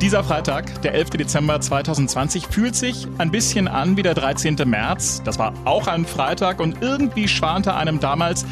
Dieser Freitag, der 11. Dezember 2020, fühlt sich ein bisschen an wie der 13. März. Das war auch ein Freitag und irgendwie schwante einem damals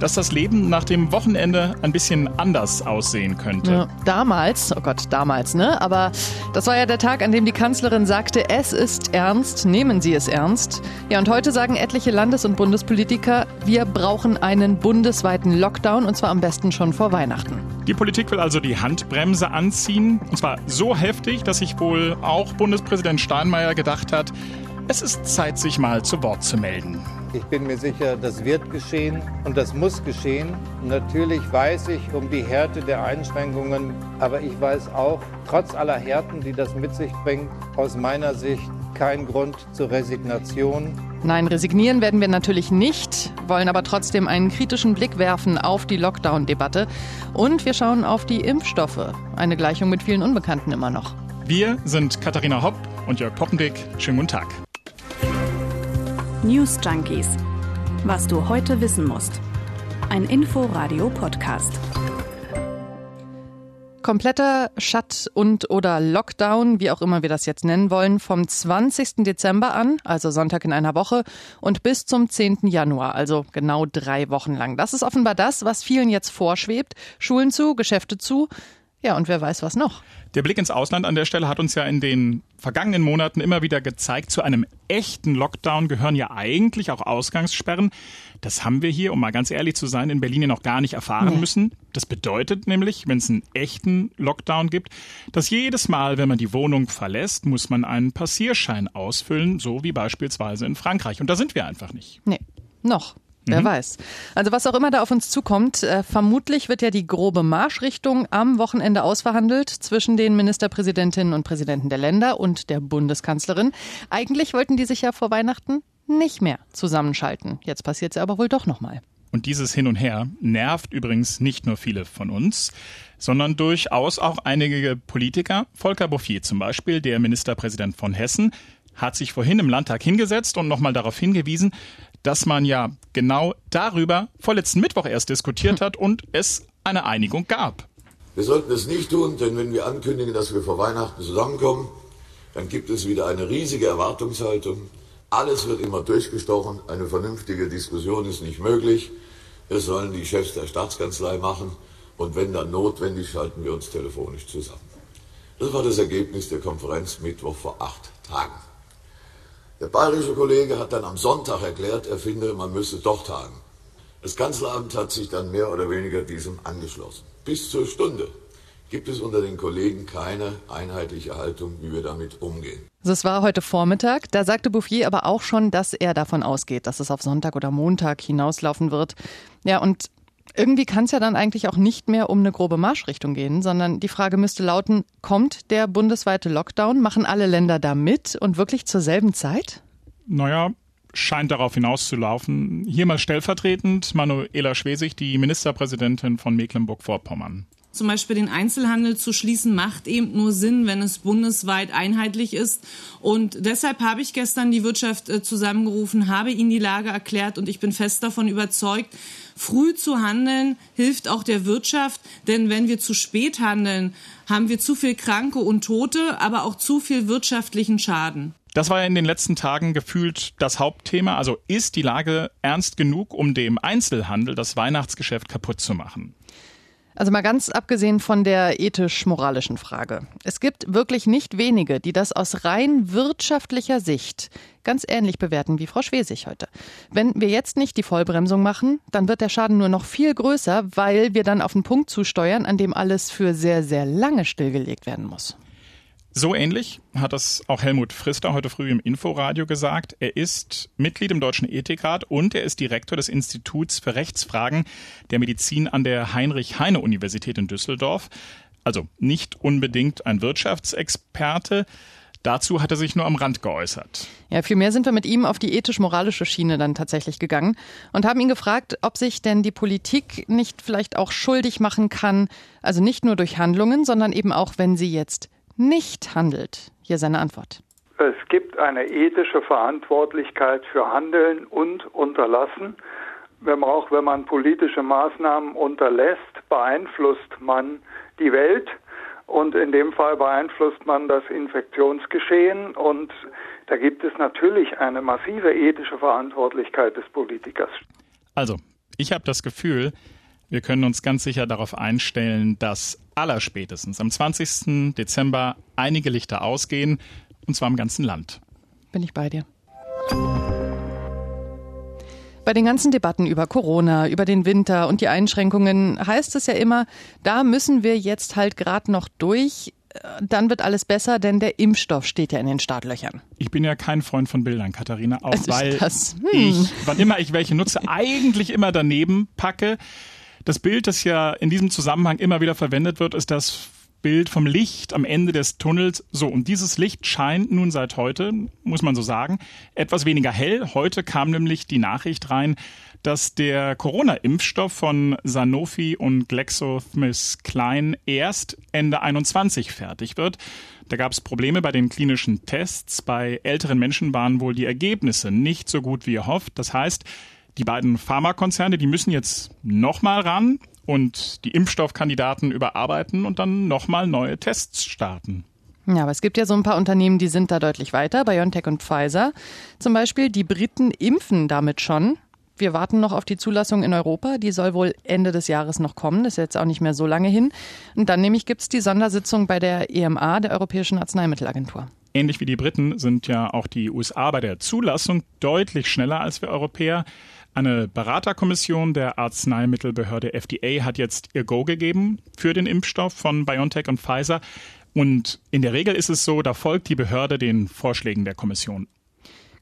dass das Leben nach dem Wochenende ein bisschen anders aussehen könnte. Ja, damals, oh Gott, damals, ne? Aber das war ja der Tag, an dem die Kanzlerin sagte, es ist ernst, nehmen Sie es ernst. Ja, und heute sagen etliche Landes- und Bundespolitiker, wir brauchen einen bundesweiten Lockdown und zwar am besten schon vor Weihnachten. Die Politik will also die Handbremse anziehen und zwar so heftig, dass sich wohl auch Bundespräsident Steinmeier gedacht hat, es ist Zeit, sich mal zu Wort zu melden. Ich bin mir sicher, das wird geschehen und das muss geschehen. Natürlich weiß ich um die Härte der Einschränkungen, aber ich weiß auch, trotz aller Härten, die das mit sich bringt, aus meiner Sicht kein Grund zur Resignation. Nein, resignieren werden wir natürlich nicht, wollen aber trotzdem einen kritischen Blick werfen auf die Lockdown-Debatte. Und wir schauen auf die Impfstoffe. Eine Gleichung mit vielen Unbekannten immer noch. Wir sind Katharina Hopp und Jörg Poppendick. Schönen guten Tag. News Junkies. Was du heute wissen musst. Ein Info-Radio-Podcast. Kompletter Shut- und oder Lockdown, wie auch immer wir das jetzt nennen wollen, vom 20. Dezember an, also Sonntag in einer Woche, und bis zum 10. Januar, also genau drei Wochen lang. Das ist offenbar das, was vielen jetzt vorschwebt. Schulen zu, Geschäfte zu. Ja, und wer weiß was noch. Der Blick ins Ausland an der Stelle hat uns ja in den vergangenen Monaten immer wieder gezeigt, zu einem echten Lockdown gehören ja eigentlich auch Ausgangssperren. Das haben wir hier, um mal ganz ehrlich zu sein, in Berlin ja noch gar nicht erfahren nee. müssen. Das bedeutet nämlich, wenn es einen echten Lockdown gibt, dass jedes Mal, wenn man die Wohnung verlässt, muss man einen Passierschein ausfüllen, so wie beispielsweise in Frankreich. Und da sind wir einfach nicht. Nee, noch. Wer mhm. weiß. Also was auch immer da auf uns zukommt, äh, vermutlich wird ja die grobe Marschrichtung am Wochenende ausverhandelt zwischen den Ministerpräsidentinnen und Präsidenten der Länder und der Bundeskanzlerin. Eigentlich wollten die sich ja vor Weihnachten nicht mehr zusammenschalten. Jetzt passiert es aber wohl doch nochmal. Und dieses Hin und Her nervt übrigens nicht nur viele von uns, sondern durchaus auch einige Politiker. Volker Bouffier zum Beispiel, der Ministerpräsident von Hessen, hat sich vorhin im Landtag hingesetzt und nochmal darauf hingewiesen, dass man ja genau darüber vorletzten Mittwoch erst diskutiert hat und es eine Einigung gab. Wir sollten es nicht tun, denn wenn wir ankündigen, dass wir vor Weihnachten zusammenkommen, dann gibt es wieder eine riesige Erwartungshaltung. Alles wird immer durchgestochen, eine vernünftige Diskussion ist nicht möglich. Es sollen die Chefs der Staatskanzlei machen und wenn dann notwendig, schalten wir uns telefonisch zusammen. Das war das Ergebnis der Konferenz Mittwoch vor acht Tagen. Der bayerische Kollege hat dann am Sonntag erklärt, er finde, man müsse doch tagen. Das Kanzleramt hat sich dann mehr oder weniger diesem angeschlossen. Bis zur Stunde gibt es unter den Kollegen keine einheitliche Haltung, wie wir damit umgehen. Das war heute Vormittag. Da sagte Bouffier aber auch schon, dass er davon ausgeht, dass es auf Sonntag oder Montag hinauslaufen wird. Ja, und irgendwie kann es ja dann eigentlich auch nicht mehr um eine grobe Marschrichtung gehen, sondern die Frage müsste lauten, kommt der bundesweite Lockdown? Machen alle Länder da mit und wirklich zur selben Zeit? Naja, scheint darauf hinauszulaufen. Hier mal stellvertretend Manuela Schwesig, die Ministerpräsidentin von Mecklenburg-Vorpommern zum Beispiel den Einzelhandel zu schließen, macht eben nur Sinn, wenn es bundesweit einheitlich ist. Und deshalb habe ich gestern die Wirtschaft äh, zusammengerufen, habe ihnen die Lage erklärt und ich bin fest davon überzeugt, früh zu handeln hilft auch der Wirtschaft, denn wenn wir zu spät handeln, haben wir zu viel Kranke und Tote, aber auch zu viel wirtschaftlichen Schaden. Das war ja in den letzten Tagen gefühlt das Hauptthema. Also ist die Lage ernst genug, um dem Einzelhandel das Weihnachtsgeschäft kaputt zu machen? Also mal ganz abgesehen von der ethisch-moralischen Frage. Es gibt wirklich nicht wenige, die das aus rein wirtschaftlicher Sicht ganz ähnlich bewerten wie Frau Schwesig heute. Wenn wir jetzt nicht die Vollbremsung machen, dann wird der Schaden nur noch viel größer, weil wir dann auf einen Punkt zusteuern, an dem alles für sehr, sehr lange stillgelegt werden muss. So ähnlich hat es auch Helmut Frister heute früh im Inforadio gesagt. Er ist Mitglied im Deutschen Ethikrat und er ist Direktor des Instituts für Rechtsfragen der Medizin an der Heinrich-Heine-Universität in Düsseldorf. Also nicht unbedingt ein Wirtschaftsexperte. Dazu hat er sich nur am Rand geäußert. Ja, vielmehr sind wir mit ihm auf die ethisch-moralische Schiene dann tatsächlich gegangen und haben ihn gefragt, ob sich denn die Politik nicht vielleicht auch schuldig machen kann, also nicht nur durch Handlungen, sondern eben auch, wenn sie jetzt nicht handelt? Hier seine Antwort. Es gibt eine ethische Verantwortlichkeit für Handeln und Unterlassen. Wenn man auch wenn man politische Maßnahmen unterlässt, beeinflusst man die Welt. Und in dem Fall beeinflusst man das Infektionsgeschehen und da gibt es natürlich eine massive ethische Verantwortlichkeit des Politikers. Also, ich habe das Gefühl, wir können uns ganz sicher darauf einstellen, dass allerspätestens am 20. Dezember einige Lichter ausgehen, und zwar im ganzen Land. Bin ich bei dir. Bei den ganzen Debatten über Corona, über den Winter und die Einschränkungen heißt es ja immer, da müssen wir jetzt halt gerade noch durch. Dann wird alles besser, denn der Impfstoff steht ja in den Startlöchern. Ich bin ja kein Freund von Bildern, Katharina, auch weil hm. ich, wann immer ich welche nutze, eigentlich immer daneben packe. Das Bild, das ja in diesem Zusammenhang immer wieder verwendet wird, ist das Bild vom Licht am Ende des Tunnels. So, und dieses Licht scheint nun seit heute, muss man so sagen, etwas weniger hell. Heute kam nämlich die Nachricht rein, dass der Corona-Impfstoff von Sanofi und GlaxoSmithKline erst Ende 21 fertig wird. Da gab es Probleme bei den klinischen Tests. Bei älteren Menschen waren wohl die Ergebnisse nicht so gut wie erhofft. Das heißt, die beiden Pharmakonzerne, die müssen jetzt nochmal ran und die Impfstoffkandidaten überarbeiten und dann nochmal neue Tests starten. Ja, aber es gibt ja so ein paar Unternehmen, die sind da deutlich weiter, BioNTech und Pfizer. Zum Beispiel, die Briten impfen damit schon. Wir warten noch auf die Zulassung in Europa. Die soll wohl Ende des Jahres noch kommen. Das ist jetzt auch nicht mehr so lange hin. Und dann nämlich gibt es die Sondersitzung bei der EMA, der Europäischen Arzneimittelagentur. Ähnlich wie die Briten sind ja auch die USA bei der Zulassung deutlich schneller als wir Europäer. Eine Beraterkommission der Arzneimittelbehörde FDA hat jetzt ihr Go gegeben für den Impfstoff von BioNTech und Pfizer. Und in der Regel ist es so, da folgt die Behörde den Vorschlägen der Kommission.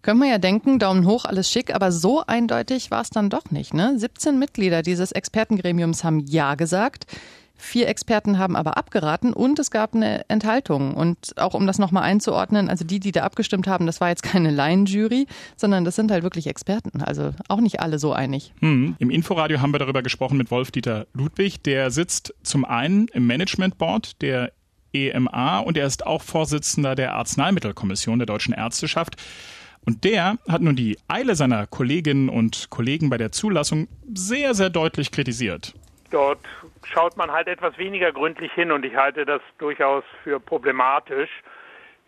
Können wir ja denken, Daumen hoch, alles schick, aber so eindeutig war es dann doch nicht. Ne? 17 Mitglieder dieses Expertengremiums haben Ja gesagt. Vier Experten haben aber abgeraten und es gab eine Enthaltung. Und auch um das nochmal einzuordnen, also die, die da abgestimmt haben, das war jetzt keine Laienjury, sondern das sind halt wirklich Experten. Also auch nicht alle so einig. Hm. Im Inforadio haben wir darüber gesprochen mit Wolf-Dieter Ludwig. Der sitzt zum einen im Management Board der EMA und er ist auch Vorsitzender der Arzneimittelkommission der Deutschen Ärzteschaft. Und der hat nun die Eile seiner Kolleginnen und Kollegen bei der Zulassung sehr, sehr deutlich kritisiert. Dort schaut man halt etwas weniger gründlich hin und ich halte das durchaus für problematisch,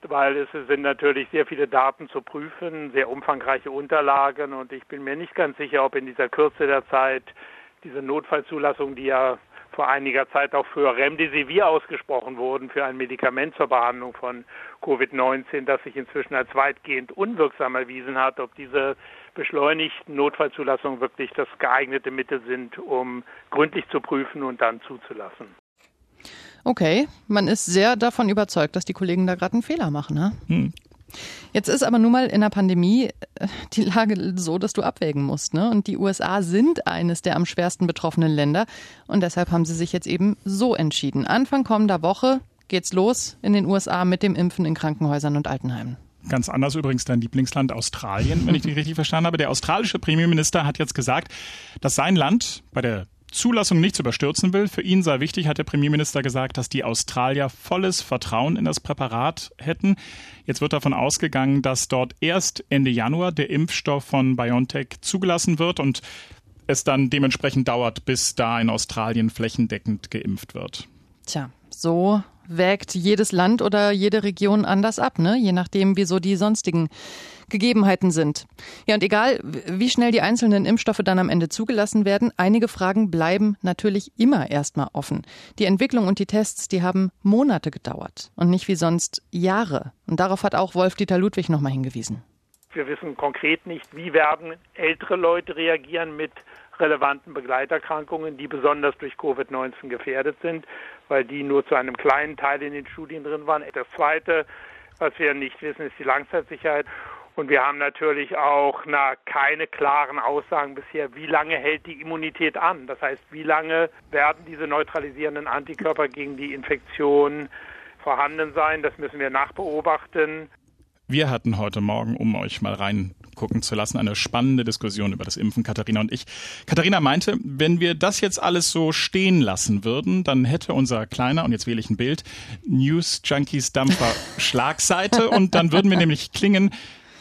weil es sind natürlich sehr viele Daten zu prüfen, sehr umfangreiche Unterlagen und ich bin mir nicht ganz sicher, ob in dieser Kürze der Zeit diese Notfallzulassung, die ja vor einiger Zeit auch für Remdesivir ausgesprochen wurden, für ein Medikament zur Behandlung von Covid-19, das sich inzwischen als weitgehend unwirksam erwiesen hat, ob diese beschleunigten Notfallzulassungen wirklich das geeignete Mittel sind, um gründlich zu prüfen und dann zuzulassen. Okay, man ist sehr davon überzeugt, dass die Kollegen da gerade einen Fehler machen. Ne? Hm. Jetzt ist aber nun mal in der Pandemie äh, die Lage so, dass du abwägen musst. Ne? Und die USA sind eines der am schwersten betroffenen Länder. Und deshalb haben sie sich jetzt eben so entschieden. Anfang kommender Woche geht's los in den USA mit dem Impfen in Krankenhäusern und Altenheimen. Ganz anders übrigens dein Lieblingsland Australien, wenn ich dich richtig verstanden habe. Der australische Premierminister hat jetzt gesagt, dass sein Land bei der Zulassung nichts überstürzen will. Für ihn sei wichtig, hat der Premierminister gesagt, dass die Australier volles Vertrauen in das Präparat hätten. Jetzt wird davon ausgegangen, dass dort erst Ende Januar der Impfstoff von BioNTech zugelassen wird und es dann dementsprechend dauert, bis da in Australien flächendeckend geimpft wird. Tja, so wägt jedes Land oder jede Region anders ab, ne? je nachdem, wieso die sonstigen Gegebenheiten sind. Ja, und egal, wie schnell die einzelnen Impfstoffe dann am Ende zugelassen werden, einige Fragen bleiben natürlich immer erstmal offen. Die Entwicklung und die Tests, die haben Monate gedauert und nicht wie sonst Jahre. Und darauf hat auch Wolf-Dieter Ludwig nochmal hingewiesen. Wir wissen konkret nicht, wie werden ältere Leute reagieren mit relevanten Begleiterkrankungen, die besonders durch Covid-19 gefährdet sind, weil die nur zu einem kleinen Teil in den Studien drin waren. Das Zweite, was wir nicht wissen, ist die Langzeitsicherheit. Und wir haben natürlich auch na, keine klaren Aussagen bisher, wie lange hält die Immunität an. Das heißt, wie lange werden diese neutralisierenden Antikörper gegen die Infektion vorhanden sein. Das müssen wir nachbeobachten. Wir hatten heute Morgen, um euch mal reingucken zu lassen, eine spannende Diskussion über das Impfen, Katharina und ich. Katharina meinte, wenn wir das jetzt alles so stehen lassen würden, dann hätte unser kleiner, und jetzt wähle ich ein Bild, News Junkies Dampfer Schlagseite und dann würden wir nämlich klingen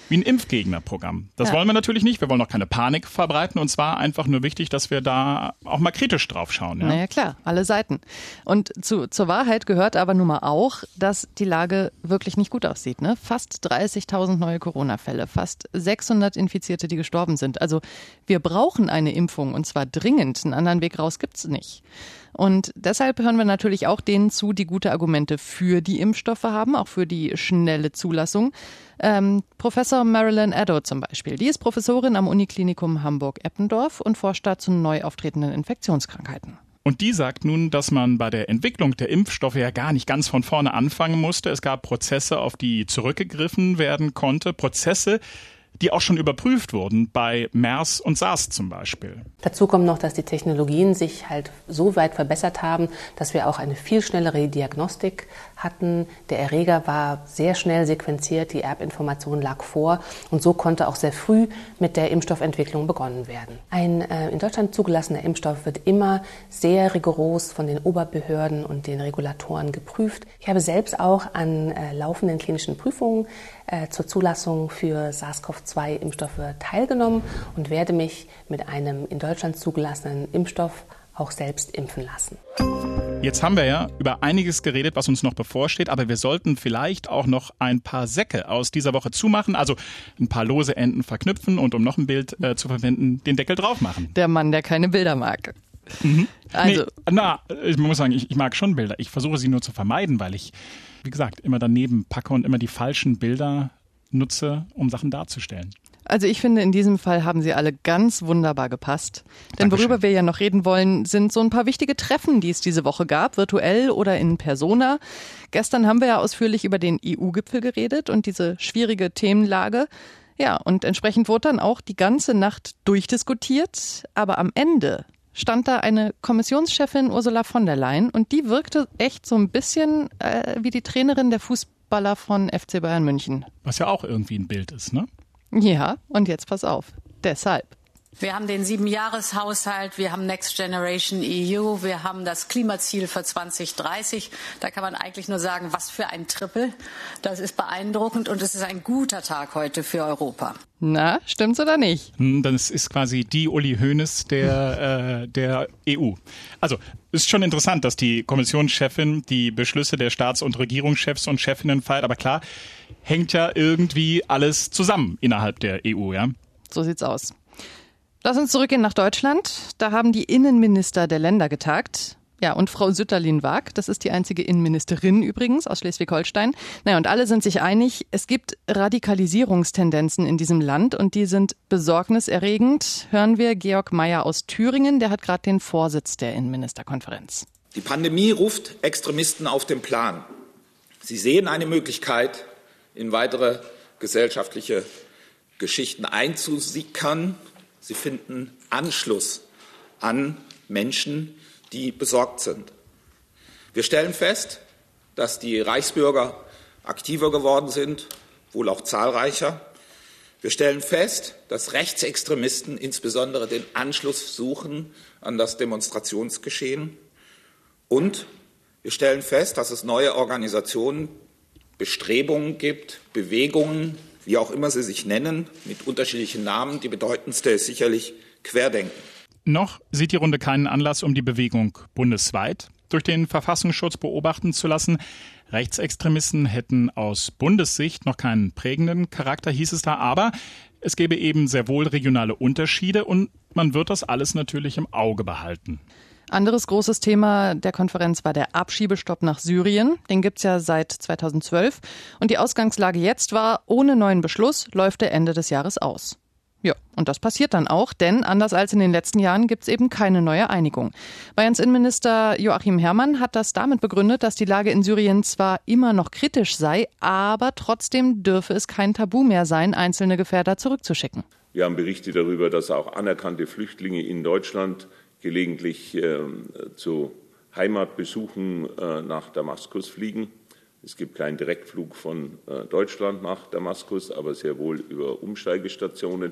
wie ein Impfgegnerprogramm. Das ja. wollen wir natürlich nicht. Wir wollen auch keine Panik verbreiten. Und zwar einfach nur wichtig, dass wir da auch mal kritisch drauf schauen. Ja? Naja, klar, alle Seiten. Und zu, zur Wahrheit gehört aber nun mal auch, dass die Lage wirklich nicht gut aussieht. Ne? Fast 30.000 neue Corona-Fälle, fast 600 Infizierte, die gestorben sind. Also wir brauchen eine Impfung und zwar dringend. Einen anderen Weg raus gibt's nicht. Und deshalb hören wir natürlich auch denen zu, die gute Argumente für die Impfstoffe haben, auch für die schnelle Zulassung. Ähm, Professor Marilyn Addo zum Beispiel. Die ist Professorin am Uniklinikum Hamburg-Eppendorf und forscht da zu neu auftretenden Infektionskrankheiten. Und die sagt nun, dass man bei der Entwicklung der Impfstoffe ja gar nicht ganz von vorne anfangen musste. Es gab Prozesse, auf die zurückgegriffen werden konnte. Prozesse, die auch schon überprüft wurden bei MERS und SARS zum Beispiel. Dazu kommt noch, dass die Technologien sich halt so weit verbessert haben, dass wir auch eine viel schnellere Diagnostik hatten. Der Erreger war sehr schnell sequenziert, die Erbinformation lag vor und so konnte auch sehr früh mit der Impfstoffentwicklung begonnen werden. Ein äh, in Deutschland zugelassener Impfstoff wird immer sehr rigoros von den Oberbehörden und den Regulatoren geprüft. Ich habe selbst auch an äh, laufenden klinischen Prüfungen äh, zur Zulassung für SARS-CoV-2-Impfstoffe teilgenommen und werde mich mit einem in Deutschland zugelassenen Impfstoff auch selbst impfen lassen. Jetzt haben wir ja über einiges geredet, was uns noch bevorsteht, aber wir sollten vielleicht auch noch ein paar Säcke aus dieser Woche zumachen, also ein paar lose Enden verknüpfen und um noch ein Bild äh, zu verwenden, den Deckel drauf machen. Der Mann, der keine Bilder mag. Mhm. Also. Nee, na, ich muss sagen, ich, ich mag schon Bilder. Ich versuche sie nur zu vermeiden, weil ich wie gesagt, immer daneben packe und immer die falschen Bilder nutze, um Sachen darzustellen. Also ich finde, in diesem Fall haben sie alle ganz wunderbar gepasst. Denn Dankeschön. worüber wir ja noch reden wollen, sind so ein paar wichtige Treffen, die es diese Woche gab, virtuell oder in Persona. Gestern haben wir ja ausführlich über den EU-Gipfel geredet und diese schwierige Themenlage. Ja, und entsprechend wurde dann auch die ganze Nacht durchdiskutiert. Aber am Ende stand da eine Kommissionschefin Ursula von der Leyen und die wirkte echt so ein bisschen äh, wie die Trainerin der Fußballer von FC Bayern München. Was ja auch irgendwie ein Bild ist, ne? Ja, und jetzt pass auf. Deshalb. Wir haben den Siebenjahreshaushalt, wir haben Next Generation EU, wir haben das Klimaziel für 2030. Da kann man eigentlich nur sagen, was für ein Triple. Das ist beeindruckend und es ist ein guter Tag heute für Europa. Na, stimmt's oder nicht? Hm, das ist quasi die Uli Hoeneß der, äh, der EU. Also, ist schon interessant, dass die Kommissionschefin die Beschlüsse der Staats- und Regierungschefs und Chefinnen feiert. Aber klar, hängt ja irgendwie alles zusammen innerhalb der EU, ja? So sieht's aus. Lass uns zurückgehen nach Deutschland. Da haben die Innenminister der Länder getagt. Ja, und Frau Sütterlin-Waag, das ist die einzige Innenministerin übrigens aus Schleswig-Holstein. Naja, und alle sind sich einig, es gibt Radikalisierungstendenzen in diesem Land und die sind besorgniserregend. Hören wir Georg Mayer aus Thüringen, der hat gerade den Vorsitz der Innenministerkonferenz. Die Pandemie ruft Extremisten auf den Plan. Sie sehen eine Möglichkeit, in weitere gesellschaftliche Geschichten einzusickern Sie finden Anschluss an Menschen, die besorgt sind. Wir stellen fest, dass die Reichsbürger aktiver geworden sind, wohl auch zahlreicher. Wir stellen fest, dass Rechtsextremisten insbesondere den Anschluss suchen an das Demonstrationsgeschehen. Und wir stellen fest, dass es neue Organisationen, Bestrebungen gibt, Bewegungen, wie auch immer sie sich nennen, mit unterschiedlichen Namen. Die bedeutendste ist sicherlich Querdenken. Noch sieht die Runde keinen Anlass, um die Bewegung bundesweit durch den Verfassungsschutz beobachten zu lassen. Rechtsextremisten hätten aus Bundessicht noch keinen prägenden Charakter, hieß es da, aber es gäbe eben sehr wohl regionale Unterschiede und man wird das alles natürlich im Auge behalten. Anderes großes Thema der Konferenz war der Abschiebestopp nach Syrien. Den gibt's ja seit 2012. Und die Ausgangslage jetzt war, ohne neuen Beschluss läuft der Ende des Jahres aus. Ja, und das passiert dann auch, denn anders als in den letzten Jahren gibt's eben keine neue Einigung. Bayerns Innenminister Joachim Herrmann hat das damit begründet, dass die Lage in Syrien zwar immer noch kritisch sei, aber trotzdem dürfe es kein Tabu mehr sein, einzelne Gefährder zurückzuschicken. Wir haben Berichte darüber, dass auch anerkannte Flüchtlinge in Deutschland gelegentlich äh, zu Heimatbesuchen äh, nach Damaskus fliegen. Es gibt keinen Direktflug von äh, Deutschland nach Damaskus, aber sehr wohl über Umsteigestationen.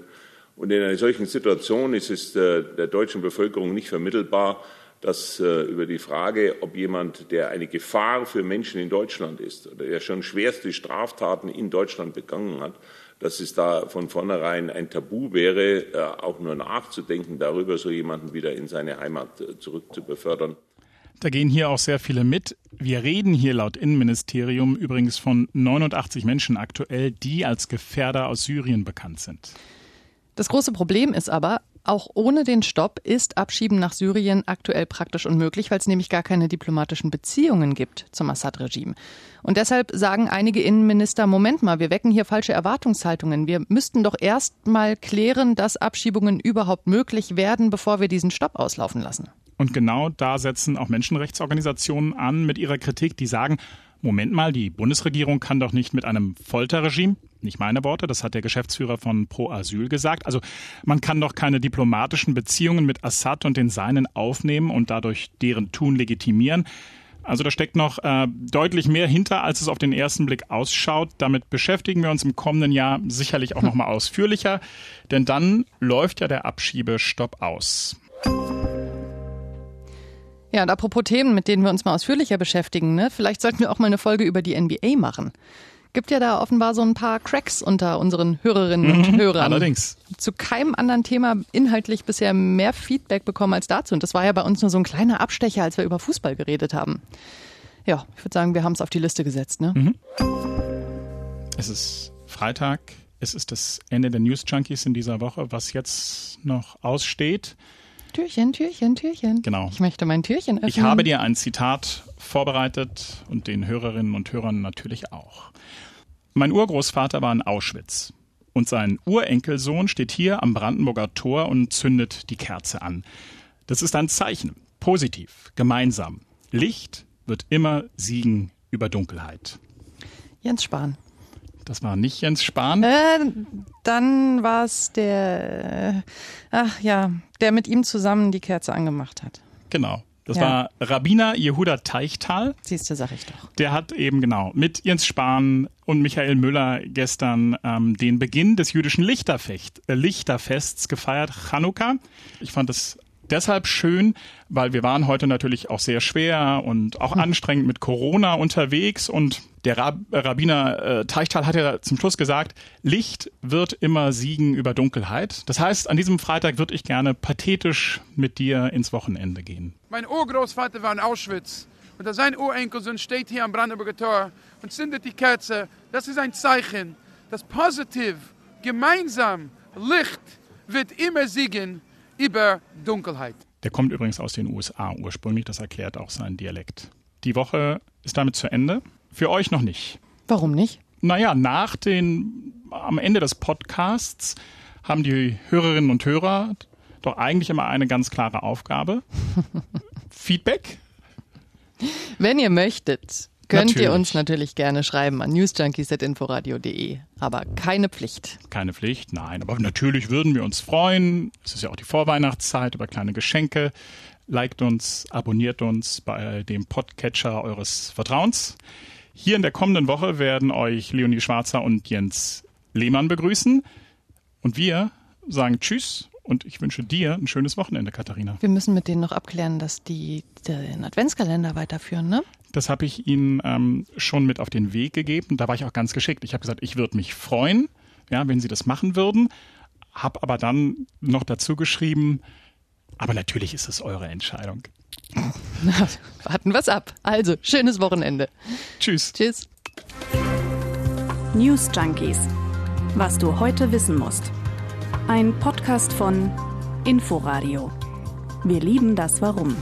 Und in einer solchen Situation ist es der, der deutschen Bevölkerung nicht vermittelbar, dass äh, über die Frage, ob jemand, der eine Gefahr für Menschen in Deutschland ist oder der schon schwerste Straftaten in Deutschland begangen hat, dass es da von vornherein ein Tabu wäre, äh, auch nur nachzudenken darüber, so jemanden wieder in seine Heimat äh, zurückzubefördern. Da gehen hier auch sehr viele mit. Wir reden hier laut Innenministerium übrigens von 89 Menschen aktuell, die als Gefährder aus Syrien bekannt sind. Das große Problem ist aber, auch ohne den Stopp ist Abschieben nach Syrien aktuell praktisch unmöglich, weil es nämlich gar keine diplomatischen Beziehungen gibt zum Assad-Regime. Und deshalb sagen einige Innenminister, Moment mal, wir wecken hier falsche Erwartungshaltungen. Wir müssten doch erst mal klären, dass Abschiebungen überhaupt möglich werden, bevor wir diesen Stopp auslaufen lassen. Und genau da setzen auch Menschenrechtsorganisationen an mit ihrer Kritik, die sagen, Moment mal, die Bundesregierung kann doch nicht mit einem Folterregime, nicht meine Worte, das hat der Geschäftsführer von Pro Asyl gesagt, also man kann doch keine diplomatischen Beziehungen mit Assad und den Seinen aufnehmen und dadurch deren Tun legitimieren. Also da steckt noch äh, deutlich mehr hinter, als es auf den ersten Blick ausschaut. Damit beschäftigen wir uns im kommenden Jahr sicherlich auch noch mal ausführlicher, denn dann läuft ja der Abschiebestopp aus. Ja, und apropos Themen, mit denen wir uns mal ausführlicher beschäftigen, ne? vielleicht sollten wir auch mal eine Folge über die NBA machen. Gibt ja da offenbar so ein paar Cracks unter unseren Hörerinnen und Mhm, Hörern. allerdings. Zu keinem anderen Thema inhaltlich bisher mehr Feedback bekommen als dazu. Und das war ja bei uns nur so ein kleiner Abstecher, als wir über Fußball geredet haben. Ja, ich würde sagen, wir haben es auf die Liste gesetzt. Ne? Mhm. Es ist Freitag, es ist das Ende der News Junkies in dieser Woche. Was jetzt noch aussteht, Türchen, Türchen, Türchen. Genau. Ich möchte mein Türchen öffnen. Ich habe dir ein Zitat vorbereitet und den Hörerinnen und Hörern natürlich auch. Mein Urgroßvater war in Auschwitz und sein Urenkelsohn steht hier am Brandenburger Tor und zündet die Kerze an. Das ist ein Zeichen. Positiv, gemeinsam. Licht wird immer siegen über Dunkelheit. Jens Spahn. Das war nicht Jens Spahn. Äh, dann war es der, äh, ach ja, der mit ihm zusammen die Kerze angemacht hat. Genau. Das Ja. war Rabbiner Jehuda Teichtal. Siehst du, sag ich doch. Der hat eben genau mit Jens Spahn und Michael Müller gestern ähm, den Beginn des jüdischen Lichterfecht, äh, Lichterfests gefeiert, Chanukka. Ich fand es deshalb schön, weil wir waren heute natürlich auch sehr schwer und auch anstrengend mit Corona unterwegs und der Rab Rabbiner äh, Teichtal hat ja zum Schluss gesagt, Licht wird immer siegen über Dunkelheit. Das heißt, an diesem Freitag würde ich gerne pathetisch mit dir ins Wochenende gehen. Mein Urgroßvater war in Auschwitz und sein Urenkelsohn steht hier am Brandenburger Tor und zündet die Kerze. Das ist ein Zeichen, dass positiv, gemeinsam, Licht wird immer siegen über Dunkelheit. Der kommt übrigens aus den USA ursprünglich, das erklärt auch seinen Dialekt. Die Woche ist damit zu Ende. Für euch noch nicht. Warum nicht? Naja, nach den, am Ende des Podcasts haben die Hörerinnen und Hörer doch eigentlich immer eine ganz klare Aufgabe. Feedback. Wenn ihr möchtet, könnt Natürlich. ihr uns natürlich gerne schreiben an newsjunkies.inforadio.de. Aber keine Pflicht. Keine Pflicht, nein. Aber natürlich würden wir uns freuen. Es ist ja auch die Vorweihnachtszeit über kleine Geschenke. Liked uns, abonniert uns bei dem Podcatcher eures Vertrauens. Hier in der kommenden Woche werden euch Leonie Schwarzer und Jens Lehmann begrüßen. Und wir sagen Tschüss und ich wünsche dir ein schönes Wochenende, Katharina. Wir müssen mit denen noch abklären, dass die den Adventskalender weiterführen, ne? Das habe ich Ihnen ähm, schon mit auf den Weg gegeben. Da war ich auch ganz geschickt. Ich habe gesagt, ich würde mich freuen, ja, wenn Sie das machen würden. Habe aber dann noch dazu geschrieben, aber natürlich ist es eure Entscheidung. Na, warten wir's ab. Also, schönes Wochenende. Tschüss. Tschüss. News Junkies. Was du heute wissen musst. Ein Podcast von Inforadio. Wir lieben das Warum.